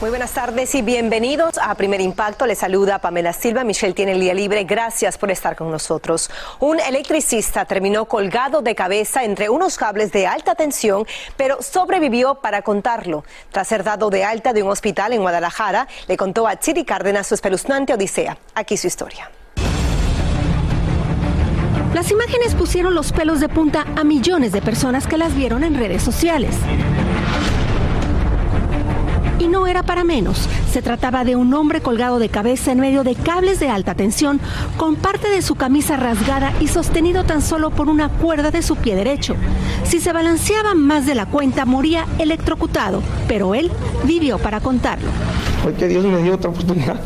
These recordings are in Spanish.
Muy buenas tardes y bienvenidos a Primer Impacto. Les saluda Pamela Silva. Michelle tiene el día libre. Gracias por estar con nosotros. Un electricista terminó colgado de cabeza entre unos cables de alta tensión, pero sobrevivió para contarlo. Tras ser dado de alta de un hospital en Guadalajara, le contó a Chiri Cárdenas su espeluznante odisea. Aquí su historia. Las imágenes pusieron los pelos de punta a millones de personas que las vieron en redes sociales. Y no era para menos. Se trataba de un hombre colgado de cabeza en medio de cables de alta tensión, con parte de su camisa rasgada y sostenido tan solo por una cuerda de su pie derecho. Si se balanceaba más de la cuenta, moría electrocutado, pero él vivió para contarlo. Hoy que Dios me dio otra oportunidad.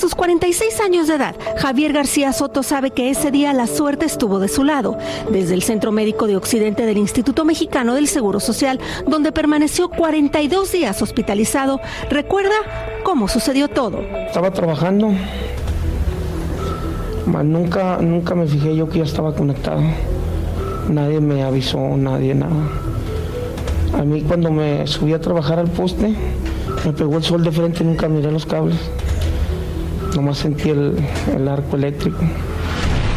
Sus 46 años de edad, Javier García Soto sabe que ese día la suerte estuvo de su lado. Desde el Centro Médico de Occidente del Instituto Mexicano del Seguro Social, donde permaneció 42 días hospitalizado, recuerda cómo sucedió todo. Estaba trabajando, nunca, nunca me fijé yo que ya estaba conectado. Nadie me avisó, nadie nada. A mí cuando me subí a trabajar al poste, me pegó el sol de frente y nunca miré los cables. Nomás sentí el, el arco eléctrico.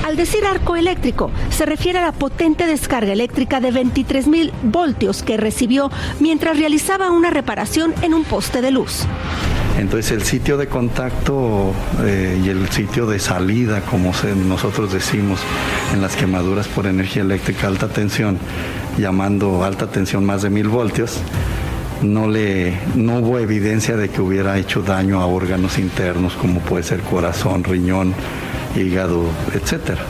Al decir arco eléctrico, se refiere a la potente descarga eléctrica de 23 mil voltios que recibió mientras realizaba una reparación en un poste de luz. Entonces el sitio de contacto eh, y el sitio de salida, como se- nosotros decimos en las quemaduras por energía eléctrica alta tensión, llamando alta tensión más de mil voltios, no, le, no hubo evidencia de que hubiera hecho daño a órganos internos como puede ser corazón, riñón, hígado, etcétera.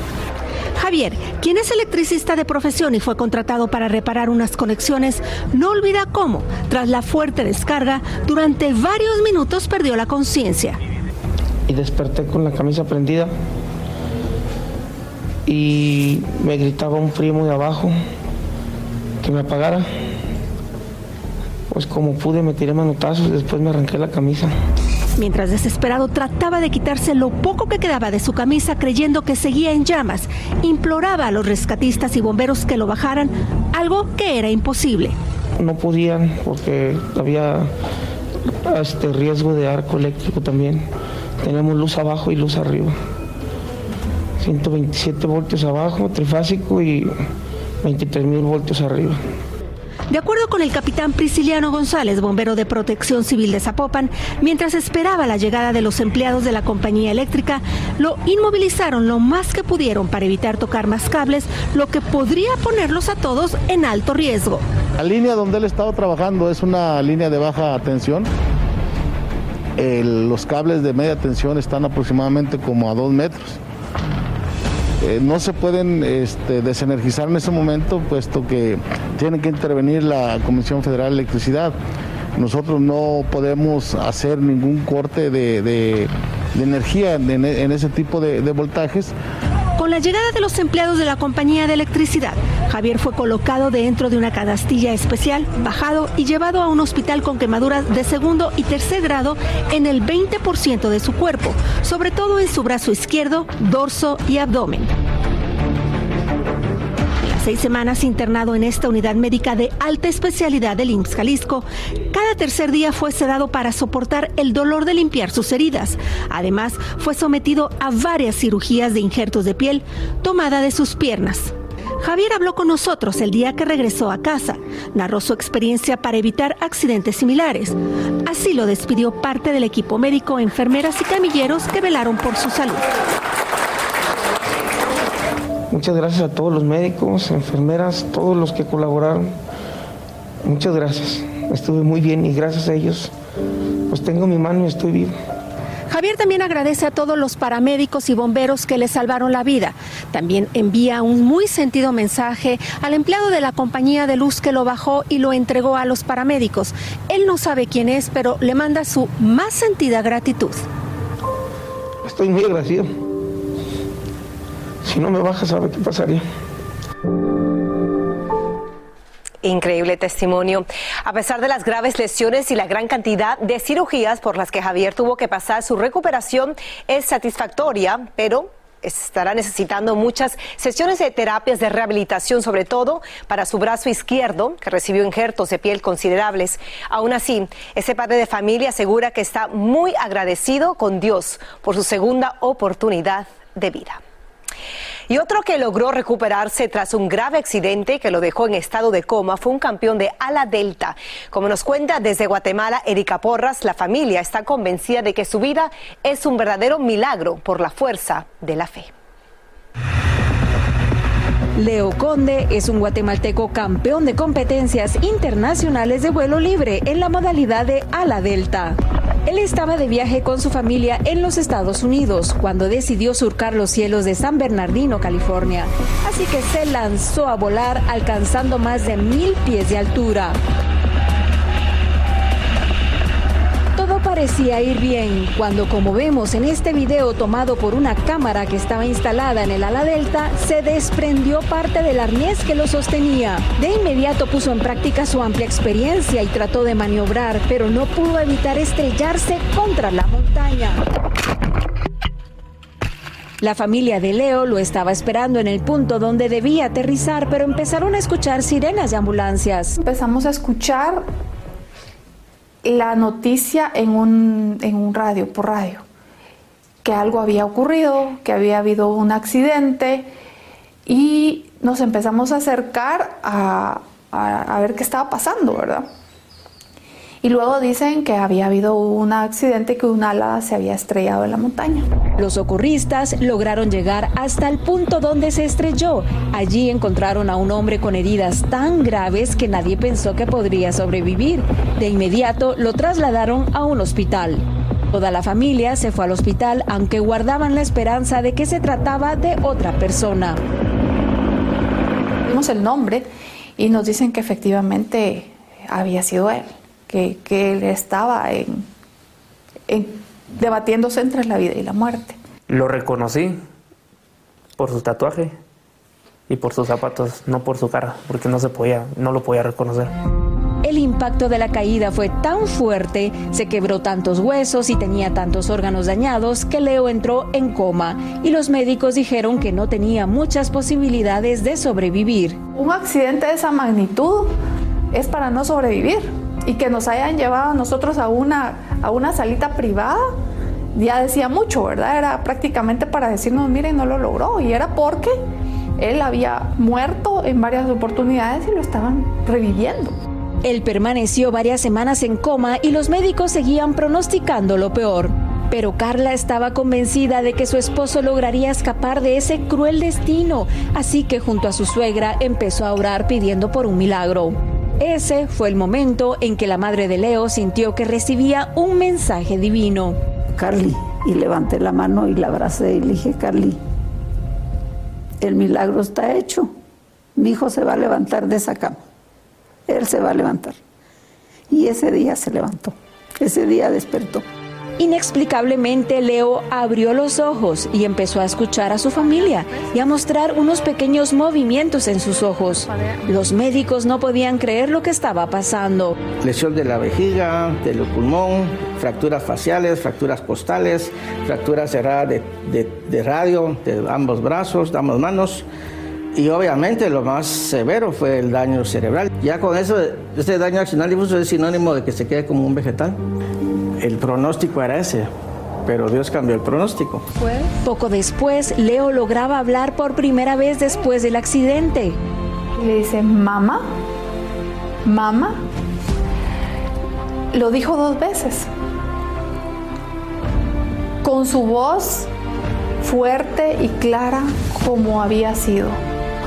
Javier, quien es electricista de profesión y fue contratado para reparar unas conexiones, no olvida cómo, tras la fuerte descarga, durante varios minutos perdió la conciencia. Y desperté con la camisa prendida. Y me gritaba un primo de abajo que me apagara. Pues como pude me tiré manotazos y después me arranqué la camisa. Mientras desesperado trataba de quitarse lo poco que quedaba de su camisa creyendo que seguía en llamas, imploraba a los rescatistas y bomberos que lo bajaran, algo que era imposible. No podían porque había este riesgo de arco eléctrico también. Teníamos luz abajo y luz arriba. 127 voltios abajo, trifásico y 23 mil voltios arriba. De acuerdo con el capitán Prisciliano González, bombero de protección civil de Zapopan, mientras esperaba la llegada de los empleados de la compañía eléctrica, lo inmovilizaron lo más que pudieron para evitar tocar más cables, lo que podría ponerlos a todos en alto riesgo. La línea donde él estaba trabajando es una línea de baja tensión. Los cables de media tensión están aproximadamente como a dos metros. Eh, no se pueden este, desenergizar en ese momento, puesto que tiene que intervenir la Comisión Federal de Electricidad. Nosotros no podemos hacer ningún corte de, energía en, ese tipo de voltajes Con la llegada de los empleados de la compañía de electricidad, Javier fue colocado dentro de una canastilla especial, bajado y llevado a un hospital con quemaduras de segundo y tercer grado en el 20% de su cuerpo, sobre todo en su brazo izquierdo, dorso y abdomen. Seis semanas internado en esta unidad médica de alta especialidad del IMSS Jalisco, cada tercer día fue sedado para soportar el dolor de limpiar sus heridas. Además, fue sometido a varias cirugías de injertos de piel, tomada de sus piernas. Javier habló con nosotros el día que regresó a casa. Narró su experiencia para evitar accidentes similares. Así lo despidió parte del equipo médico, enfermeras y camilleros que velaron por su salud. Muchas gracias a todos los médicos, enfermeras, todos los que colaboraron. Muchas gracias. Estuve muy bien y gracias a ellos, pues tengo mi mano y estoy vivo. Javier también agradece a todos los paramédicos y bomberos que le salvaron la vida. También envía un muy sentido mensaje al empleado de la compañía de luz que lo bajó y lo entregó a los paramédicos. Él no sabe quién es, pero le manda su más sentida gratitud. Estoy muy agradecido. Si no me baja, ¿sabe qué pasaría? Increíble testimonio. A pesar de las graves lesiones y la gran cantidad de cirugías por las que Javier tuvo que pasar, su recuperación es satisfactoria, pero estará necesitando muchas sesiones de terapias de rehabilitación, sobre todo para su brazo izquierdo, que recibió injertos de piel considerables. Aún así, ese padre de familia asegura que está muy agradecido con Dios por su segunda oportunidad de vida. Y otro que logró recuperarse tras un grave accidente que lo dejó en estado de coma fue un campeón de ala delta. Como nos cuenta desde Guatemala Erika Porras, la familia está convencida de que su vida es un verdadero milagro por la fuerza de la fe. Leo Conde es un guatemalteco campeón de competencias internacionales de vuelo libre en la modalidad de ala delta. Él estaba de viaje con su familia en los Estados Unidos cuando decidió surcar los cielos de San Bernardino, California. Así que se lanzó a volar alcanzando más de mil pies de altura. Parecía ir bien cuando, como vemos en este video tomado por una cámara que estaba instalada en el ala delta, se desprendió parte del arnés que lo sostenía. De inmediato puso en práctica su amplia experiencia y trató de maniobrar, pero no pudo evitar estrellarse contra la montaña. La familia de Leo lo estaba esperando en el punto donde debía aterrizar, pero empezaron a escuchar sirenas de ambulancias. Empezamos a escuchar la noticia en un, en un radio, por radio, que algo había ocurrido, que había habido un accidente y nos empezamos a acercar a, a, a ver qué estaba pasando, ¿verdad? Y luego dicen que había habido un accidente que un ala se había estrellado en la montaña. Los socorristas lograron llegar hasta el punto donde se estrelló. Allí encontraron a un hombre con heridas tan graves que nadie pensó que podría sobrevivir. De inmediato lo trasladaron a un hospital. Toda la familia se fue al hospital aunque guardaban la esperanza de que se trataba de otra persona. Vimos el nombre y nos dicen que efectivamente había sido él que, que él estaba en, en, debatiéndose entre la vida y la muerte. Lo reconocí por su tatuaje y por sus zapatos, no por su cara, porque no se podía, no lo podía reconocer. El impacto de la caída fue tan fuerte, se quebró tantos huesos y tenía tantos órganos dañados que Leo entró en coma y los médicos dijeron que no tenía muchas posibilidades de sobrevivir. Un accidente de esa magnitud es para no sobrevivir y que nos hayan llevado a nosotros a una, a una salita privada, ya decía mucho, ¿verdad? Era prácticamente para decirnos, miren, no lo logró. Y era porque él había muerto en varias oportunidades y lo estaban reviviendo. Él permaneció varias semanas en coma y los médicos seguían pronosticando lo peor. Pero Carla estaba convencida de que su esposo lograría escapar de ese cruel destino, así que junto a su suegra empezó a orar pidiendo por un milagro. Ese fue el momento en que la madre de Leo sintió que recibía un mensaje divino. Carly, y levanté la mano y la abracé y le dije, Carly, el milagro está hecho. Mi hijo se va a levantar de esa cama. Él se va a levantar. Y ese día se levantó. Ese día despertó. Inexplicablemente, Leo abrió los ojos y empezó a escuchar a su familia y a mostrar unos pequeños movimientos en sus ojos. Los médicos no podían creer lo que estaba pasando. Lesión de la vejiga, del pulmón, fracturas faciales, fracturas costales, fracturas cerradas de, radio, de ambos brazos, de ambas manos. Y obviamente lo más severo fue el daño cerebral. Ya con eso, este daño accional es sinónimo de que se quede como un vegetal el pronóstico era ese, pero Dios cambió el pronóstico. Poco después, Leo lograba hablar por primera vez después del accidente. Le dice, mamá, mamá. Lo dijo dos veces. Con su voz fuerte y clara como había sido.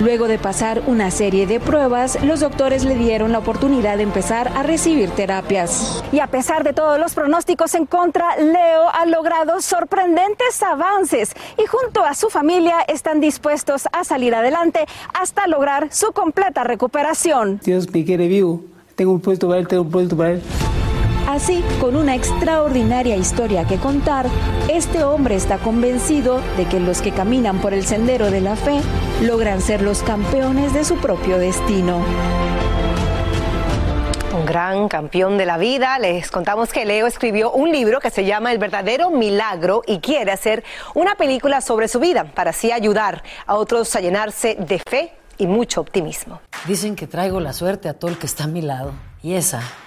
Luego de pasar una serie de pruebas, los doctores le dieron la oportunidad de empezar a recibir terapias. Y a pesar de todos los pronósticos en contra, Leo ha logrado sorprendentes avances y junto a su familia están dispuestos a salir adelante hasta lograr su completa recuperación. Dios me quiere vivo. Tengo un puesto para él, tengo un puesto para él. Así, con una extraordinaria historia que contar, este hombre está convencido de que los que caminan por el sendero de la fe logran ser los campeones de su propio destino. Un gran campeón de la vida. Les contamos que Leo escribió un libro que se llama El verdadero milagro y quiere hacer una película sobre su vida para así ayudar a otros a llenarse de fe y mucho optimismo. Dicen que traigo la suerte a todo el que está a mi lado. Y esa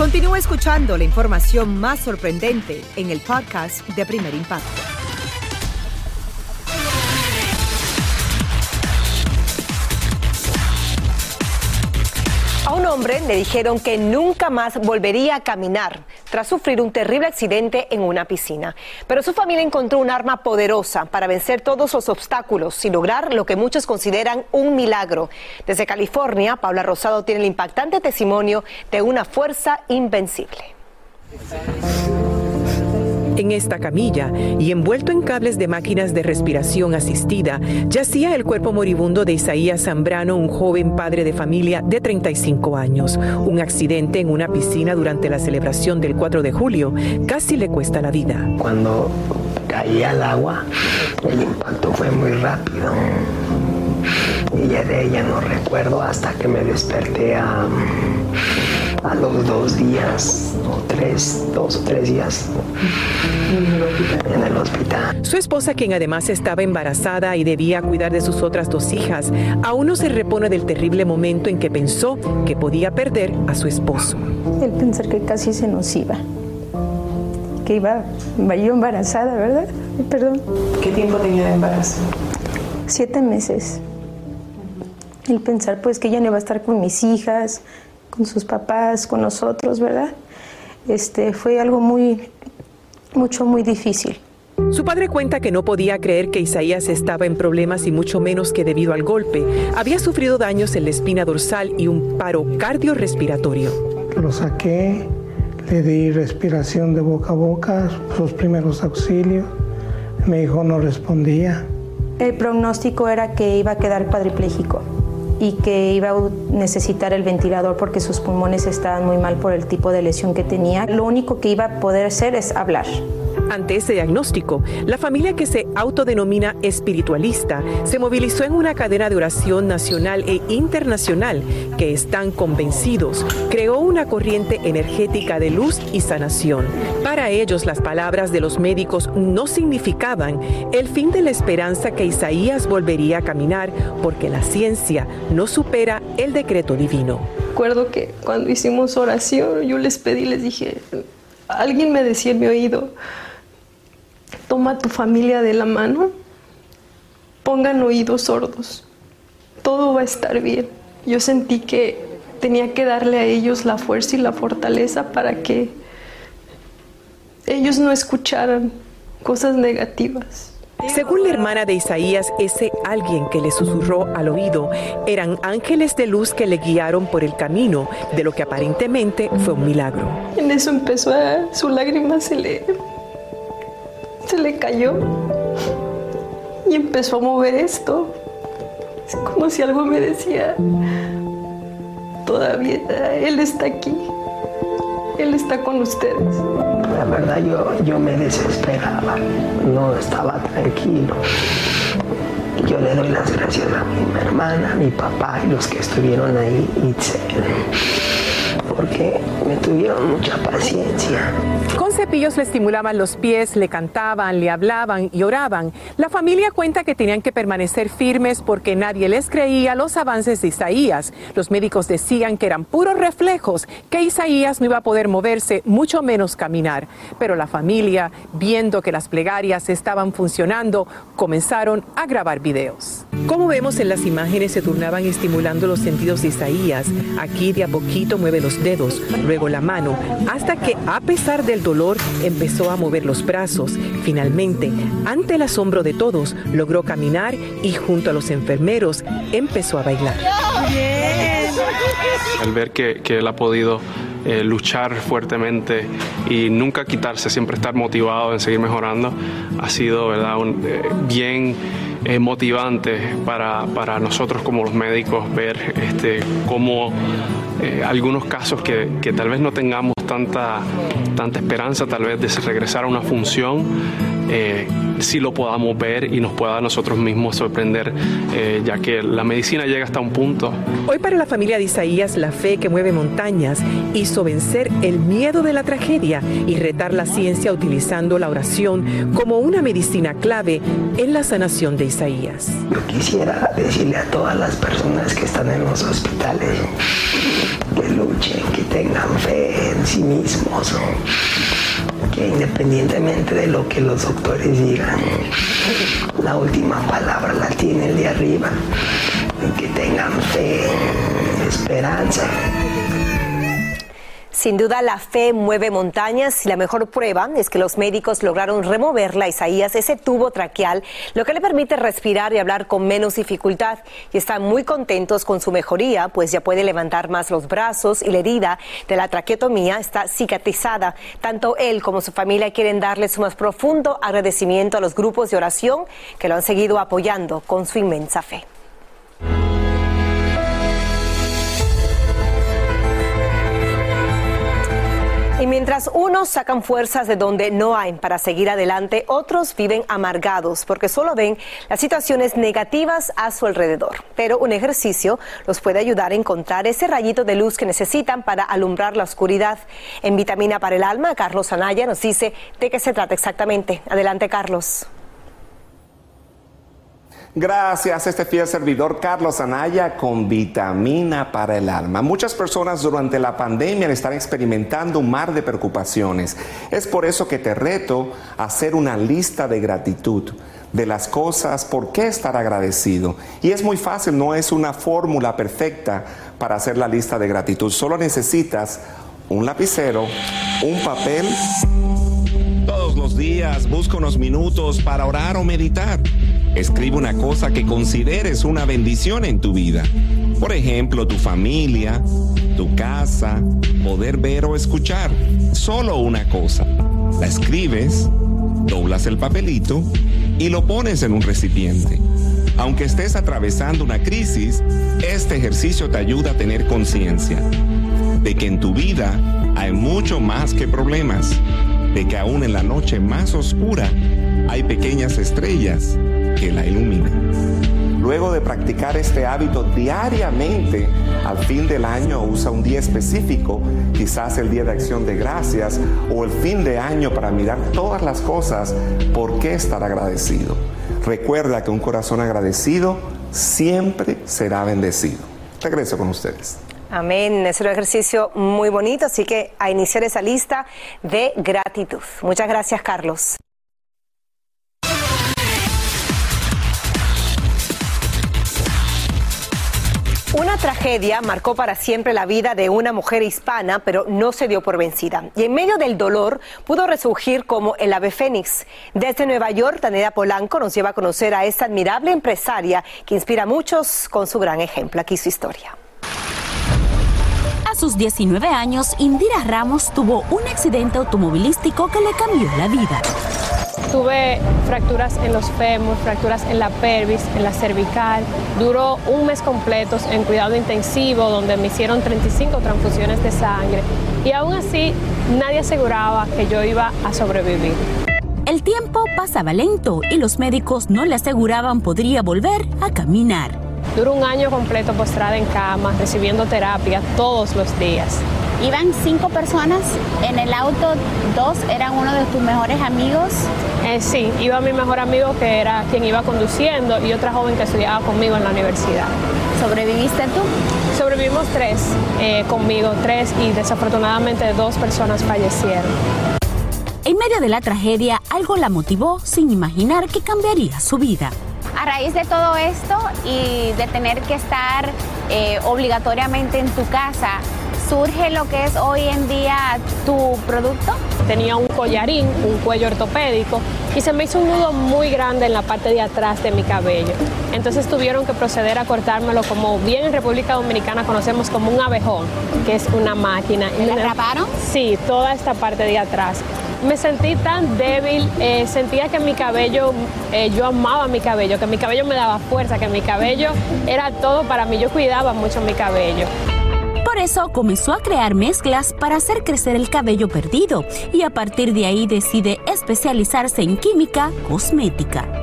Continúa escuchando la información más sorprendente en el podcast de Primer Impacto. Hombre le dijeron que nunca más volvería a caminar tras sufrir un terrible accidente en una piscina. Pero su familia encontró un arma poderosa para vencer todos los obstáculos y lograr lo que muchos consideran un milagro. Desde California, Paula Rosado tiene el impactante testimonio de una fuerza invencible. En esta camilla y envuelto en cables de máquinas de respiración asistida, yacía el cuerpo moribundo de Isaías Zambrano, un joven padre de familia de 35 años. Un accidente en una piscina durante la celebración del 4 de julio casi le cuesta la vida. Cuando caí al agua, el impacto fue muy rápido. Y ya de ella no recuerdo hasta que me desperté a, a los dos días, o tres, dos o tres días en el hospital. Su esposa, quien además estaba embarazada y debía cuidar de sus otras dos hijas, aún no se repone del terrible momento en que pensó que podía perder a su esposo. El pensar que casi se nos iba. Que iba, iba yo embarazada, ¿verdad? Perdón. ¿Qué tiempo tenía de embarazo? Siete meses. El pensar pues que ella no iba a estar con mis hijas, con sus papás, con nosotros, ¿verdad? Este fue algo muy, mucho, muy difícil. Su padre cuenta que no podía creer que Isaías estaba en problemas y mucho menos que debido al golpe había sufrido daños en la espina dorsal y un paro cardiorrespiratorio. Lo saqué, le di respiración de boca a boca, sus primeros auxilios. Mi hijo no respondía. El pronóstico era que iba a quedar cuadripléjico y que iba a necesitar el ventilador porque sus pulmones estaban muy mal por el tipo de lesión que tenía. Lo único que iba a poder hacer es hablar. Ante ese diagnóstico, la familia que se autodenomina espiritualista se movilizó en una cadena de oración nacional e internacional que están convencidos creó una corriente energética de luz y sanación. Para ellos las palabras de los médicos no significaban el fin de la esperanza que Isaías volvería a caminar porque la ciencia no supera el decreto divino. Recuerdo que cuando hicimos oración yo les pedí, les dije, alguien me decía en mi oído, toma a tu familia de la mano, pongan oídos sordos, todo va a estar bien. Yo sentí que tenía que darle a ellos la fuerza y la fortaleza para que ellos no escucharan cosas negativas. Según la hermana de Isaías, ese alguien que le susurró al oído eran ángeles de luz que le guiaron por el camino de lo que aparentemente fue un milagro. En eso empezó a, su lágrima se le, se le cayó y empezó a mover esto. Es como si algo me decía, todavía Él está aquí, Él está con ustedes. La verdad yo, yo me desesperaba, no estaba tranquilo. Yo le doy las gracias a mi hermana, a mi papá y los que estuvieron ahí. Itzel, porque me tuvieron mucha paciencia. Con cepillos le estimulaban los pies, le cantaban, le hablaban y oraban. La familia cuenta que tenían que permanecer firmes porque nadie les creía los avances de Isaías. Los médicos decían que eran puros reflejos, que Isaías no iba a poder moverse, mucho menos caminar. Pero la familia, viendo que las plegarias estaban funcionando, comenzaron a grabar videos. Como vemos en las imágenes, se turnaban estimulando los sentidos de Isaías. Aquí de a poquito mueve los dedos, luego la mano, hasta que a pesar del dolor empezó a mover los brazos. Finalmente, ante el asombro de todos, logró caminar y junto a los enfermeros empezó a bailar. Al ver que, que él ha podido eh, luchar fuertemente y nunca quitarse, siempre estar motivado en seguir mejorando, ha sido ¿verdad? Un, eh, bien eh, motivante para, para, nosotros como los médicos ver este, cómo algunos casos que, que, tal vez no tengamos tanta, tanta esperanza tal vez de regresar a una función, eh, si lo podamos ver y nos pueda a nosotros mismos sorprender, eh, ya que la medicina llega hasta un punto. Hoy para la familia de Isaías, la fe que mueve montañas hizo vencer el miedo de la tragedia y retar la ciencia utilizando la oración como una medicina clave en la sanación de Isaías. Yo quisiera decirle a todas las personas que están en los hospitales que luchen, que tengan fe en sí mismos que independientemente de lo que los doctores digan, la última palabra la tiene el de arriba. Que tengan fe, esperanza. Sin duda la fe mueve montañas y la mejor prueba es que los médicos lograron removerle a Isaías ese tubo traqueal, lo que le permite respirar y hablar con menos dificultad. Y están muy contentos con su mejoría, pues ya puede levantar más los brazos y la herida de la traqueotomía está cicatrizada. Tanto él como su familia quieren darle su más profundo agradecimiento a los grupos de oración que lo han seguido apoyando con su inmensa fe. Mientras unos sacan fuerzas de donde no hay para seguir adelante, otros viven amargados porque solo ven las situaciones negativas a su alrededor. Pero un ejercicio los puede ayudar a encontrar ese rayito de luz que necesitan para alumbrar la oscuridad. En Vitamina para el Alma, Carlos Anaya nos dice de qué se trata exactamente. Adelante, Carlos. Gracias a este fiel servidor Carlos Anaya con vitamina para el alma. Muchas personas durante la pandemia están experimentando un mar de preocupaciones. Es por eso que te reto a hacer una lista de gratitud de las cosas, por qué estar agradecido. Y es muy fácil, no es una fórmula perfecta para hacer la lista de gratitud. Solo necesitas un lapicero, un papel. Todos los días busca unos minutos para orar o meditar. Escribe una cosa que consideres una bendición en tu vida. Por ejemplo, tu familia, tu casa, poder ver o escuchar. Solo una cosa. La escribes, doblas el papelito y lo pones en un recipiente. Aunque estés atravesando una crisis, este ejercicio te ayuda a tener conciencia de que en tu vida hay mucho más que problemas, de que aún en la noche más oscura hay pequeñas estrellas que la ilumina. Luego de practicar este hábito diariamente, al fin del año usa un día específico, quizás el Día de Acción de Gracias o el fin de año para mirar todas las cosas, ¿por qué estar agradecido? Recuerda que un corazón agradecido siempre será bendecido. Regreso con ustedes. Amén. Es un ejercicio muy bonito, así que a iniciar esa lista de gratitud. Muchas gracias, Carlos. Una tragedia marcó para siempre la vida de una mujer hispana, pero no se dio por vencida. Y en medio del dolor pudo resurgir como el ave fénix. Desde Nueva York, Taneda Polanco nos lleva a conocer a esta admirable empresaria que inspira a muchos con su gran ejemplo. Aquí su historia. Sus 19 años, Indira Ramos tuvo un accidente automovilístico que le cambió la vida. Tuve fracturas en los fémur, fracturas en la pelvis, en la cervical. Duró un mes completo en cuidado intensivo, donde me hicieron 35 transfusiones de sangre. Y aún así, nadie aseguraba que yo iba a sobrevivir. El tiempo pasaba lento y los médicos no le aseguraban podría volver a caminar. Duró un año completo postrada en cama, recibiendo terapia todos los días. Iban cinco personas en el auto, dos eran uno de tus mejores amigos. Eh, sí, iba mi mejor amigo que era quien iba conduciendo y otra joven que estudiaba conmigo en la universidad. ¿Sobreviviste tú? Sobrevivimos tres eh, conmigo, tres y desafortunadamente dos personas fallecieron. En medio de la tragedia, algo la motivó sin imaginar que cambiaría su vida. A raíz de todo esto y de tener que estar eh, obligatoriamente en tu casa, surge lo que es hoy en día tu producto? Tenía un collarín, un cuello ortopédico y se me hizo un nudo muy grande en la parte de atrás de mi cabello. Entonces tuvieron que proceder a cortármelo como bien en República Dominicana conocemos como un abejón, que es una máquina. ¿Me la raparon? Sí, toda esta parte de atrás me sentí tan débil, eh, sentía que mi cabello, eh, yo amaba mi cabello, que mi cabello me daba fuerza, que mi cabello era todo para mí, yo cuidaba mucho mi cabello. Por eso comenzó a crear mezclas para hacer crecer el cabello perdido y a partir de ahí decide especializarse en química cosmética.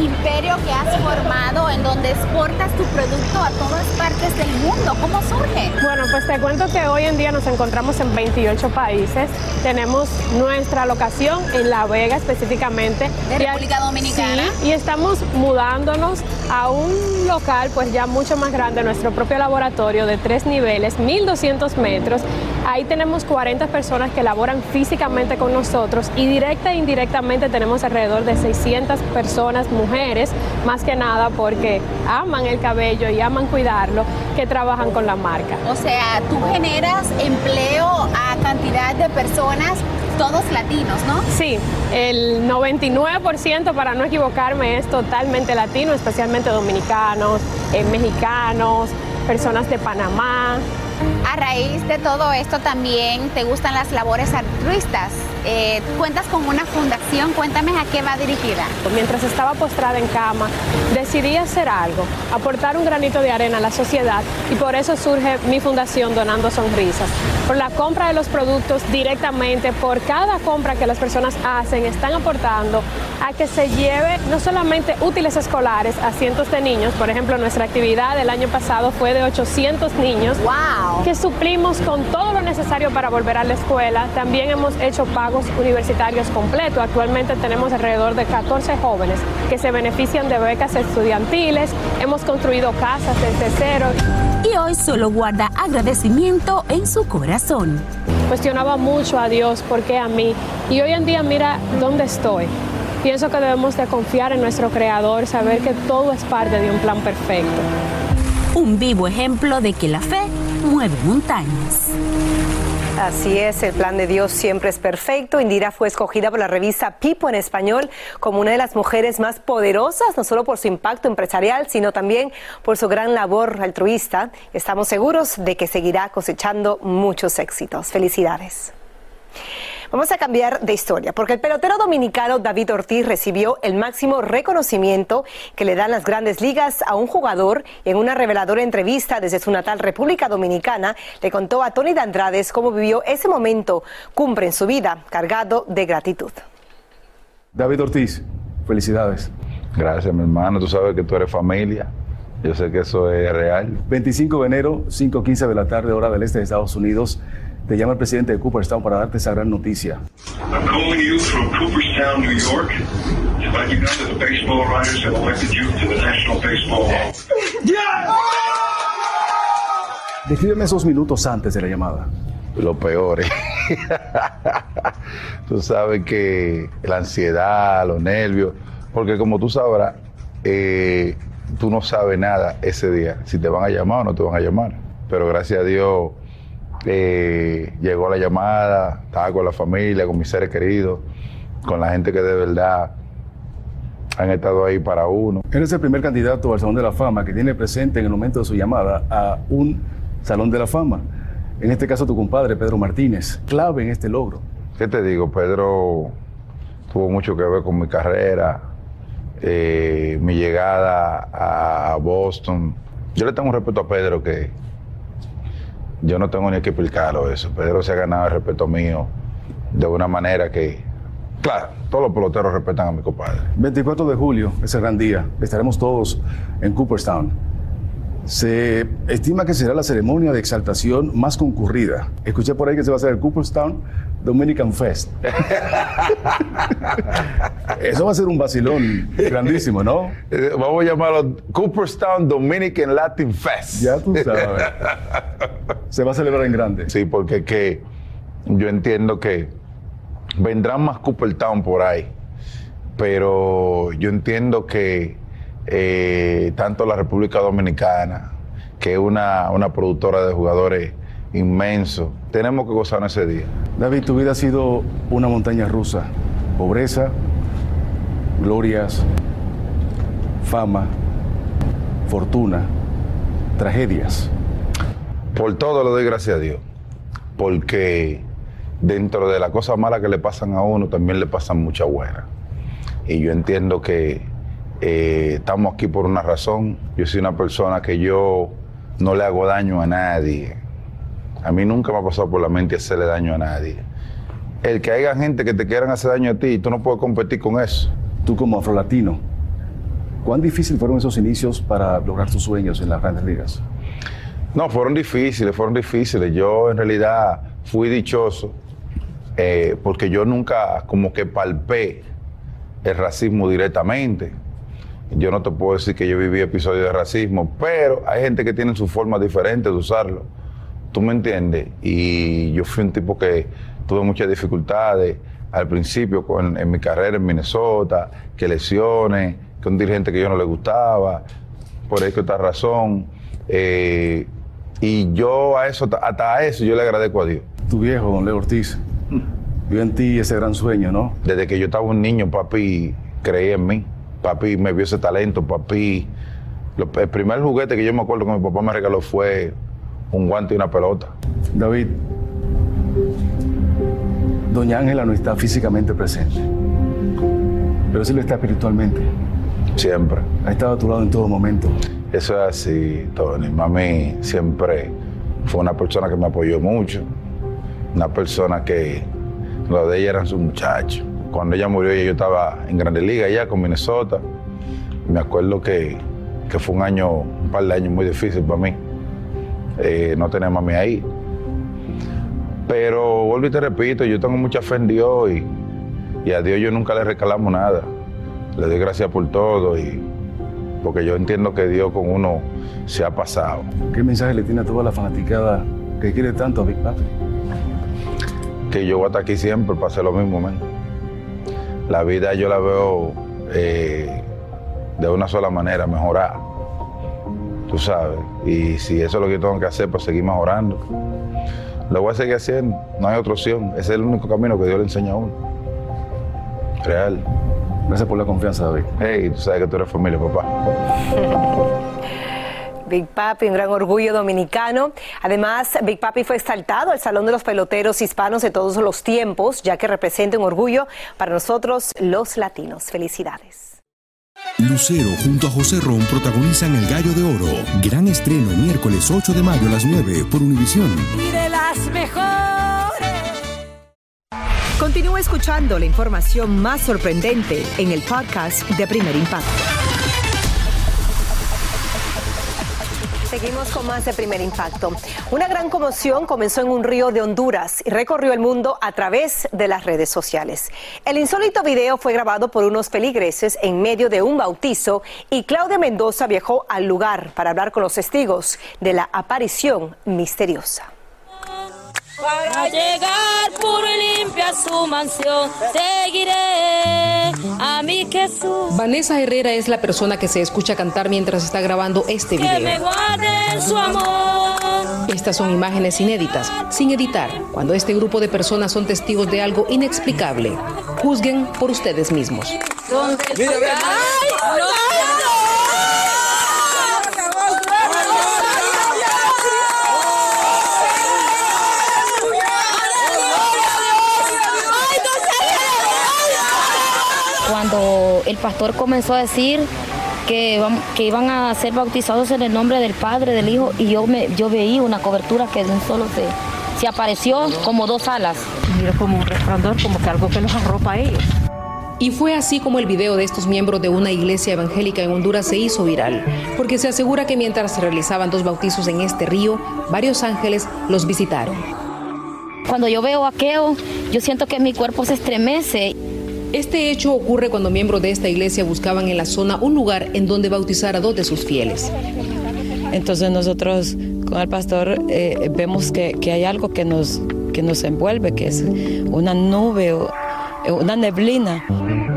Imperio que has formado en donde exportas tu producto a todas partes del mundo. ¿Cómo surge? Bueno, pues te cuento que hoy en día nos encontramos en 28 países. Tenemos nuestra locación en La Vega específicamente. De República Dominicana. Sí, y estamos mudándonos a un local pues ya mucho más grande, nuestro propio laboratorio de tres niveles, 1200 metros. Ahí tenemos 40 personas que laboran físicamente con nosotros y directa e indirectamente tenemos alrededor de 600 personas, mujeres, más que nada porque aman el cabello y aman cuidarlo, que trabajan con la marca. O sea, tú generas empleo a cantidad de personas todos latinos, ¿no? Sí, el 99% para no equivocarme es totalmente latino, especialmente dominicanos, eh, mexicanos, personas de Panamá. A raíz de todo esto también te gustan las labores altruistas. Eh, cuentas con una fundación, cuéntame a qué va dirigida. Mientras estaba postrada en cama, decidí hacer algo, aportar un granito de arena a la sociedad y por eso surge mi fundación Donando Sonrisas. Por la compra de los productos directamente, por cada compra que las personas hacen, están aportando a que se lleve no solamente útiles escolares a cientos de niños, por ejemplo, nuestra actividad del año pasado fue de 800 niños. ¡Wow! Que suplimos con todo lo necesario para volver a la escuela. También hemos hecho pagos universitarios completos. Actualmente tenemos alrededor de 14 jóvenes que se benefician de becas estudiantiles. Hemos construido casas desde cero. Y hoy solo guarda agradecimiento en su corazón. Cuestionaba mucho a Dios, ¿por qué a mí? Y hoy en día mira dónde estoy. Pienso que debemos de confiar en nuestro Creador, saber que todo es parte de un plan perfecto. Un vivo ejemplo de que la fe mueve montañas. Así es, el plan de Dios siempre es perfecto. Indira fue escogida por la revista Pipo en español como una de las mujeres más poderosas, no solo por su impacto empresarial, sino también por su gran labor altruista. Estamos seguros de que seguirá cosechando muchos éxitos. Felicidades. Vamos a cambiar de historia, porque el pelotero dominicano David Ortiz recibió el máximo reconocimiento que le dan las grandes ligas a un jugador y en una reveladora entrevista desde su natal República Dominicana le contó a Tony Dandrades cómo vivió ese momento cumbre en su vida, cargado de gratitud. David Ortiz, felicidades. Gracias, mi hermano. Tú sabes que tú eres familia. Yo sé que eso es real. 25 de enero, 5.15 de la tarde, hora del este de Estados Unidos. Te llama el presidente de Cooperstown para darte esa gran noticia. I'm calling you from Cooperstown, New York, to let you know that the baseball writers have elected you to the National Baseball Hall. Descríbeme esos minutos antes de la llamada. Lo peor. tú sabes que la ansiedad, los nervios, porque como tú sabrás, eh, tú no sabes nada ese día, si te van a llamar o no te van a llamar. Pero gracias a Dios eh, llegó la llamada, estaba con la familia, con mis seres queridos, con la gente que de verdad han estado ahí para uno. Eres el primer candidato al Salón de la Fama que tiene presente en el momento de su llamada a un Salón de la Fama. En este caso tu compadre Pedro Martínez, clave en este logro. ¿Qué te digo? Pedro tuvo mucho que ver con mi carrera, eh, mi llegada a Boston. Yo le tengo un respeto a Pedro que yo no tengo ni que explicarlo eso. Pedro se ha ganado el respeto mío de una manera que, claro, todos los peloteros respetan a mi compadre. 24 de julio, ese gran día, estaremos todos en Cooperstown. Se estima que será la ceremonia de exaltación más concurrida. Escuché por ahí que se va a hacer el Cooperstown Dominican Fest. Eso va a ser un vacilón grandísimo, ¿no? Vamos a llamarlo Cooperstown Dominican Latin Fest. Ya tú sabes. Se va a celebrar en grande. Sí, porque que yo entiendo que vendrán más Cooperstown por ahí, pero yo entiendo que eh, tanto la República Dominicana, que es una, una productora de jugadores inmenso, tenemos que gozar en ese día. David, tu vida ha sido una montaña rusa. Pobreza, glorias, fama, fortuna, tragedias. Por todo le doy gracias a Dios, porque dentro de las cosas malas que le pasan a uno, también le pasan muchas buenas. Y yo entiendo que eh, estamos aquí por una razón. Yo soy una persona que yo no le hago daño a nadie. A mí nunca me ha pasado por la mente hacerle daño a nadie. El que haya gente que te quieran hacer daño a ti, tú no puedes competir con eso. Tú como afrolatino, ¿cuán difícil fueron esos inicios para lograr tus sueños en las grandes ligas? No, fueron difíciles, fueron difíciles. Yo en realidad fui dichoso eh, porque yo nunca como que palpé el racismo directamente. Yo no te puedo decir que yo viví episodios de racismo, pero hay gente que tiene su forma diferente de usarlo. ¿Tú me entiendes? Y yo fui un tipo que tuve muchas dificultades al principio con- en mi carrera en Minnesota, que lesiones, que un dirigente que yo no le gustaba, por esta otra razón. Eh, y yo a eso, hasta a eso yo le agradezco a Dios. Tu viejo, don Leo Ortiz, vio en ti ese gran sueño, ¿no? Desde que yo estaba un niño, papi creía en mí. Papi me vio ese talento, papi. lo- el primer juguete que yo me acuerdo que mi papá me regaló fue un guante y una pelota. David, doña Ángela no está físicamente presente, pero sí lo está espiritualmente. Siempre. Ha estado a tu lado en todo momento. Eso es así, Tony. Mami siempre fue una persona que me apoyó mucho. Una persona que lo de ella eran sus muchachos. Cuando ella murió, yo estaba en Grande Liga allá con Minnesota. Me acuerdo que, que fue un año, un par de años muy difícil para mí. Eh, no tener a mami ahí. Pero vuelvo y te repito, yo tengo mucha fe en Dios y, y a Dios yo nunca le recalamo nada. Le doy gracias por todo y porque yo entiendo que Dios con uno se ha pasado. ¿Qué mensaje le tiene a toda la fanaticada que quiere tanto a Big Papi? Que yo voy a estar aquí siempre para hacer lo mismo, man. La vida yo la veo eh, de una sola manera, mejorar. Tú sabes. Y si eso es lo que tengo que hacer para seguir mejorando, lo voy a seguir haciendo. No hay otra opción. Ese es el único camino que Dios le enseña a uno. Real. Gracias por la confianza, David. Hey, tú sabes que tú eres familia, papá. Big Papi, un gran orgullo dominicano. Además, Big Papi fue exaltado al Salón de los Peloteros Hispanos de todos los tiempos, ya que representa un orgullo para nosotros los latinos. Felicidades. Lucero junto a José Ron protagonizan El Gallo de Oro. Gran estreno miércoles 8 de mayo a las 9 por Univisión. y de las mejores. Continúa escuchando la información más sorprendente en el podcast de Primer Impacto. Seguimos con más de primer impacto. Una gran conmoción comenzó en un río de Honduras y recorrió el mundo a través de las redes sociales. El insólito video fue grabado por unos feligreses en medio de un bautizo y Claudia Mendoza viajó al lugar para hablar con los testigos de la aparición misteriosa. Llegar a su mansión, seguiré a mi Jesús. Vanessa Herrera es la persona que se escucha cantar mientras está grabando este Que me video. guarde su amor. Estas son imágenes inéditas, sin editar, cuando este grupo de personas son testigos de algo inexplicable. Juzguen por ustedes mismos. ¿Dónde estoy? ¡Ay, no! Cuando el pastor comenzó a decir que, iban a ser bautizados en el nombre del Padre, del Hijo, y yo, me, yo veí una cobertura que de un solo se, se apareció como dos alas. Mira como un resplandor, como que algo que los arropa a ellos. Y fue así como el video de estos miembros de una iglesia evangélica en Honduras se hizo viral, porque se asegura que mientras se realizaban dos bautizos en este río, varios ángeles los visitaron. Cuando yo veo aquello, yo siento que mi cuerpo se estremece. Este hecho ocurre cuando miembros de esta iglesia buscaban en la zona un lugar en donde bautizar a dos de sus fieles. Entonces nosotros con el pastor eh, vemos que, que, hay algo que nos, que nos envuelve, que es una nube o una neblina.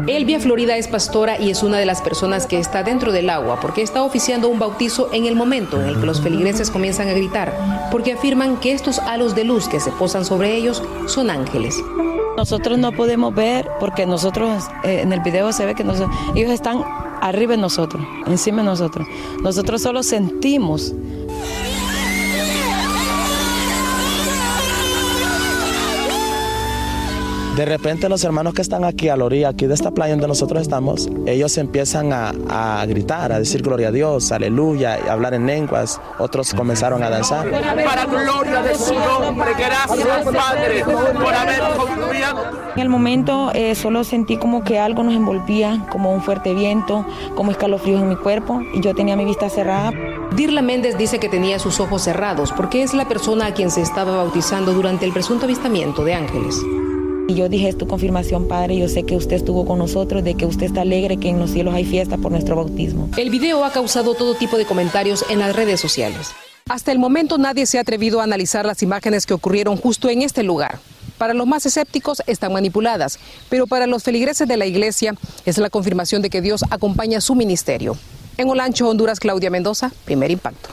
Elvia Florida es pastora y es una de las personas que está dentro del agua porque está oficiando un bautizo en el momento en el que los feligreses comienzan a gritar, porque afirman que estos halos de luz que se posan sobre ellos son ángeles. Nosotros no podemos ver porque nosotros eh, en el video se ve que ellos están arriba de nosotros, encima de nosotros. Nosotros solo sentimos De repente los hermanos que están aquí a la orilla, aquí de esta playa donde nosotros estamos, ellos empiezan a, a gritar, a decir gloria a Dios, aleluya, y hablar en lenguas. Otros comenzaron a danzar. Para gloria de su nombre, gracias Padre por haber concluido. En el momento eh, solo sentí como que algo nos envolvía, como un fuerte viento, como escalofríos en mi cuerpo y yo tenía mi vista cerrada. Dirla Méndez dice que tenía sus ojos cerrados porque es la persona a quien se estaba bautizando durante el presunto avistamiento de ángeles. Y yo dije, es tu confirmación, Padre, yo sé que usted estuvo con nosotros, de que usted está alegre, que en los cielos hay fiesta por nuestro bautismo. El video ha causado todo tipo de comentarios en las redes sociales. Hasta el momento nadie se ha atrevido a analizar las imágenes que ocurrieron justo en este lugar. Para los más escépticos están manipuladas, pero para los feligreses de la iglesia es la confirmación de que Dios acompaña su ministerio. En Olancho, Honduras, Claudia Mendoza, primer impacto.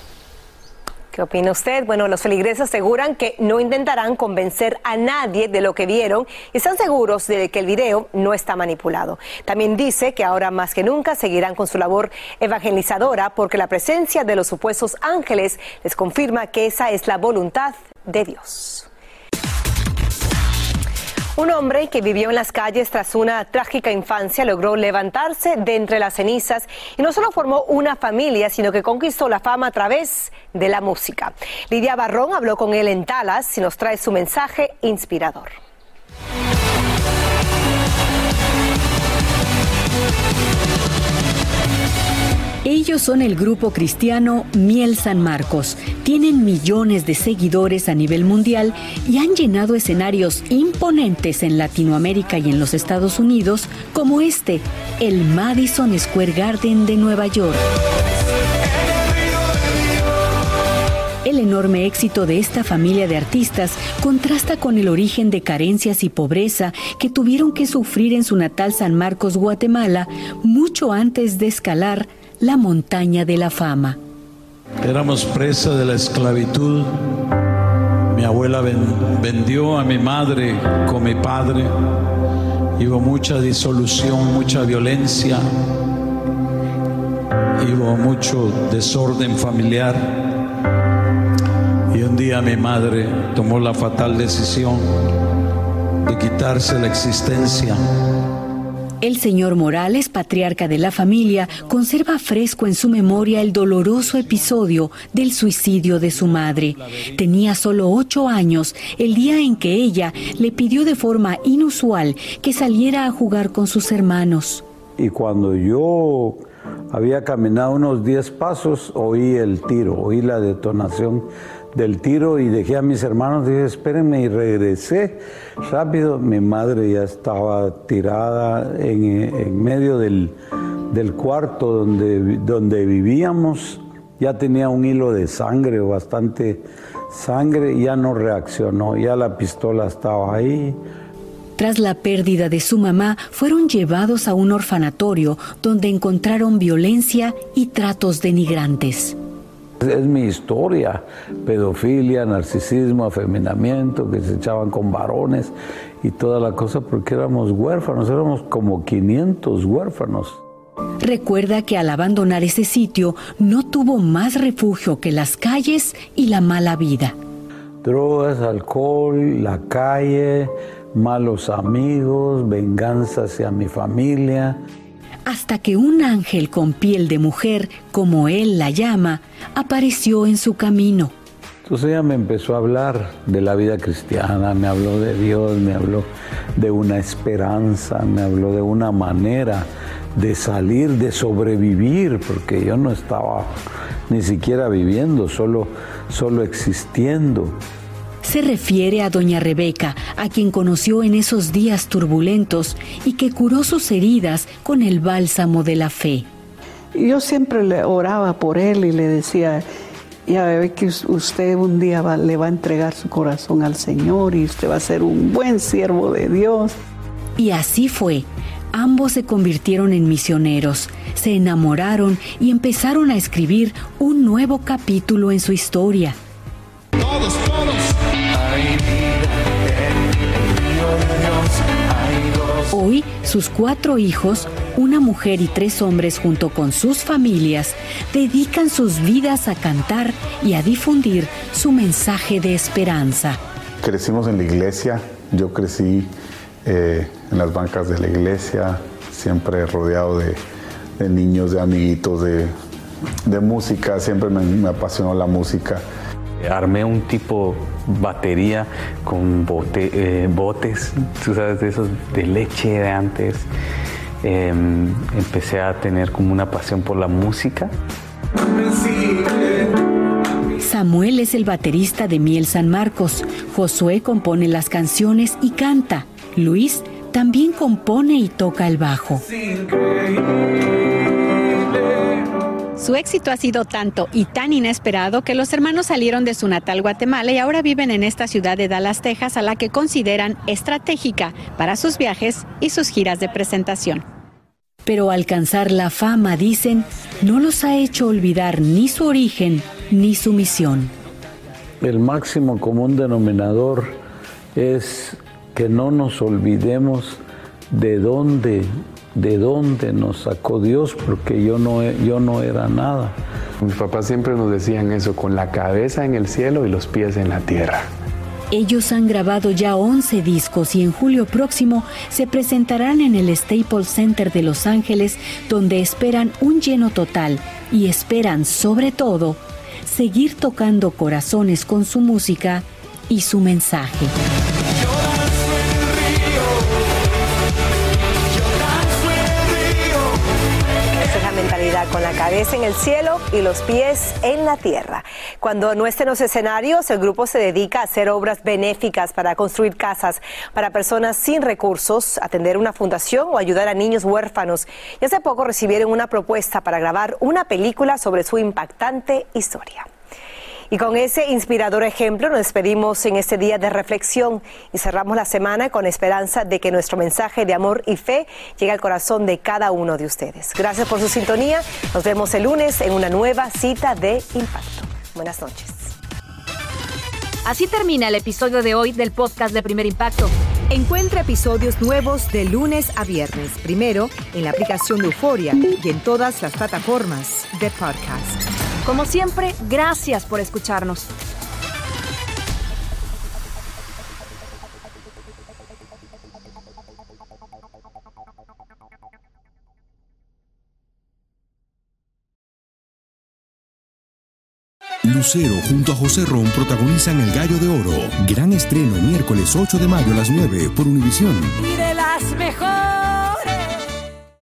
¿Qué opina usted? Bueno, los feligreses aseguran que no intentarán convencer a nadie de lo que vieron y están seguros de que el video no está manipulado. También dice que ahora más que nunca seguirán con su labor evangelizadora porque la presencia de los supuestos ángeles les confirma que esa es la voluntad de Dios. Un hombre que vivió en las calles tras una trágica infancia logró levantarse de entre las cenizas y no solo formó una familia, sino que conquistó la fama a través de la música. Lidia Barrón habló con él en Talas y nos trae su mensaje inspirador. Ellos son el grupo cristiano Miel San Marcos. Tienen millones de seguidores a nivel mundial y han llenado escenarios imponentes en Latinoamérica y en los Estados Unidos, como este, el Madison Square Garden de Nueva York. El enorme éxito de esta familia de artistas contrasta con el origen de carencias y pobreza que tuvieron que sufrir en su natal San Marcos, Guatemala, mucho antes de escalar la montaña de la fama. Éramos presa de la esclavitud. Mi abuela vendió a mi madre con mi padre. Hubo mucha disolución, mucha violencia. Hubo mucho desorden familiar. Y un día mi madre tomó la fatal decisión de quitarse la existencia el señor Morales, patriarca de la familia, conserva fresco en su memoria el doloroso episodio del suicidio de su madre. Tenía solo ocho años el día en que ella le pidió de forma inusual que saliera a jugar con sus hermanos. Y cuando yo había caminado unos diez pasos, oí el tiro, oí la detonación del tiro y dejé a mis hermanos, dije, espérenme y regresé rápido. Mi madre ya estaba tirada en, medio del, cuarto donde, donde vivíamos, ya tenía un hilo de sangre, bastante sangre, ya no reaccionó, ya la pistola estaba ahí. Tras la pérdida de su mamá, fueron llevados a un orfanatorio donde encontraron violencia y tratos denigrantes. Es mi historia, pedofilia, narcisismo, afeminamiento, que se echaban con varones y toda la cosa porque éramos huérfanos, éramos como 500 huérfanos. Recuerda que al abandonar ese sitio no tuvo más refugio que las calles y la mala vida. Drogas, alcohol, la calle, malos amigos, venganza hacia mi familia hasta que un ángel con piel de mujer, como él la llama, apareció en su camino. Entonces ella me empezó a hablar de la vida cristiana, me habló de Dios, me habló de una esperanza, me habló de una manera de salir, de sobrevivir, porque yo no estaba ni siquiera viviendo, solo, solo existiendo. Se refiere a doña Rebeca, a quien conoció en esos días turbulentos y que curó sus heridas con el bálsamo de la fe. Yo siempre le oraba por él y le decía, ya ve que usted un día le va a entregar su corazón al Señor y usted va a ser un buen siervo de Dios. Y así fue. Ambos se convirtieron en misioneros, se enamoraron y empezaron a escribir un nuevo capítulo en su historia. Hoy, sus cuatro hijos, una mujer y tres hombres junto con sus familias, dedican sus vidas a cantar y a difundir su mensaje de esperanza. Crecimos en la iglesia, yo crecí eh, en las bancas de la iglesia, siempre rodeado de, niños, de amiguitos, de, música, siempre me, apasionó la música. Armé un tipo batería con eh, botes, tú sabes, de esos de leche de antes. Em, empecé a tener como una pasión por la música. Samuel es el baterista de Miel San Marcos. Josué compone las canciones y canta. Luis también compone y toca el bajo. Su éxito ha sido tanto y tan inesperado que los hermanos salieron de su natal Guatemala y ahora viven en esta ciudad de Dallas, Texas, a la que consideran estratégica para sus viajes y sus giras de presentación. Pero alcanzar la fama, dicen, no los ha hecho olvidar ni su origen ni su misión. El máximo común denominador es que no nos olvidemos de dónde, de dónde nos sacó Dios, porque yo no, yo no era nada. Mis papás siempre nos decían eso, con la cabeza en el cielo y los pies en la tierra. Ellos han grabado ya 11 discos y en julio próximo se presentarán en el Staples Center de Los Ángeles, donde esperan un lleno total y esperan, sobre todo, seguir tocando corazones con su música y su mensaje. Con la cabeza en el cielo y los pies en la tierra. Cuando no estén los escenarios, el grupo se dedica a hacer obras benéficas para construir casas para personas sin recursos, atender una fundación o ayudar a niños huérfanos. Y hace poco recibieron una propuesta para grabar una película sobre su impactante historia. Y con ese inspirador ejemplo nos despedimos en este día de reflexión y cerramos la semana con esperanza de que nuestro mensaje de amor y fe llegue al corazón de cada uno de ustedes. Gracias por su sintonía. Nos vemos el lunes en una nueva cita de impacto. Buenas noches. Así termina el episodio de hoy del podcast de Primer Impacto. Encuentra episodios nuevos de lunes a viernes, primero en la aplicación de Euforia y en todas las plataformas de podcast. Como siempre, gracias por escucharnos. Lucero junto a José Ron protagonizan El Gallo de Oro. Gran estreno miércoles 8 de mayo a las 9 por Univisión. Y de las mejores.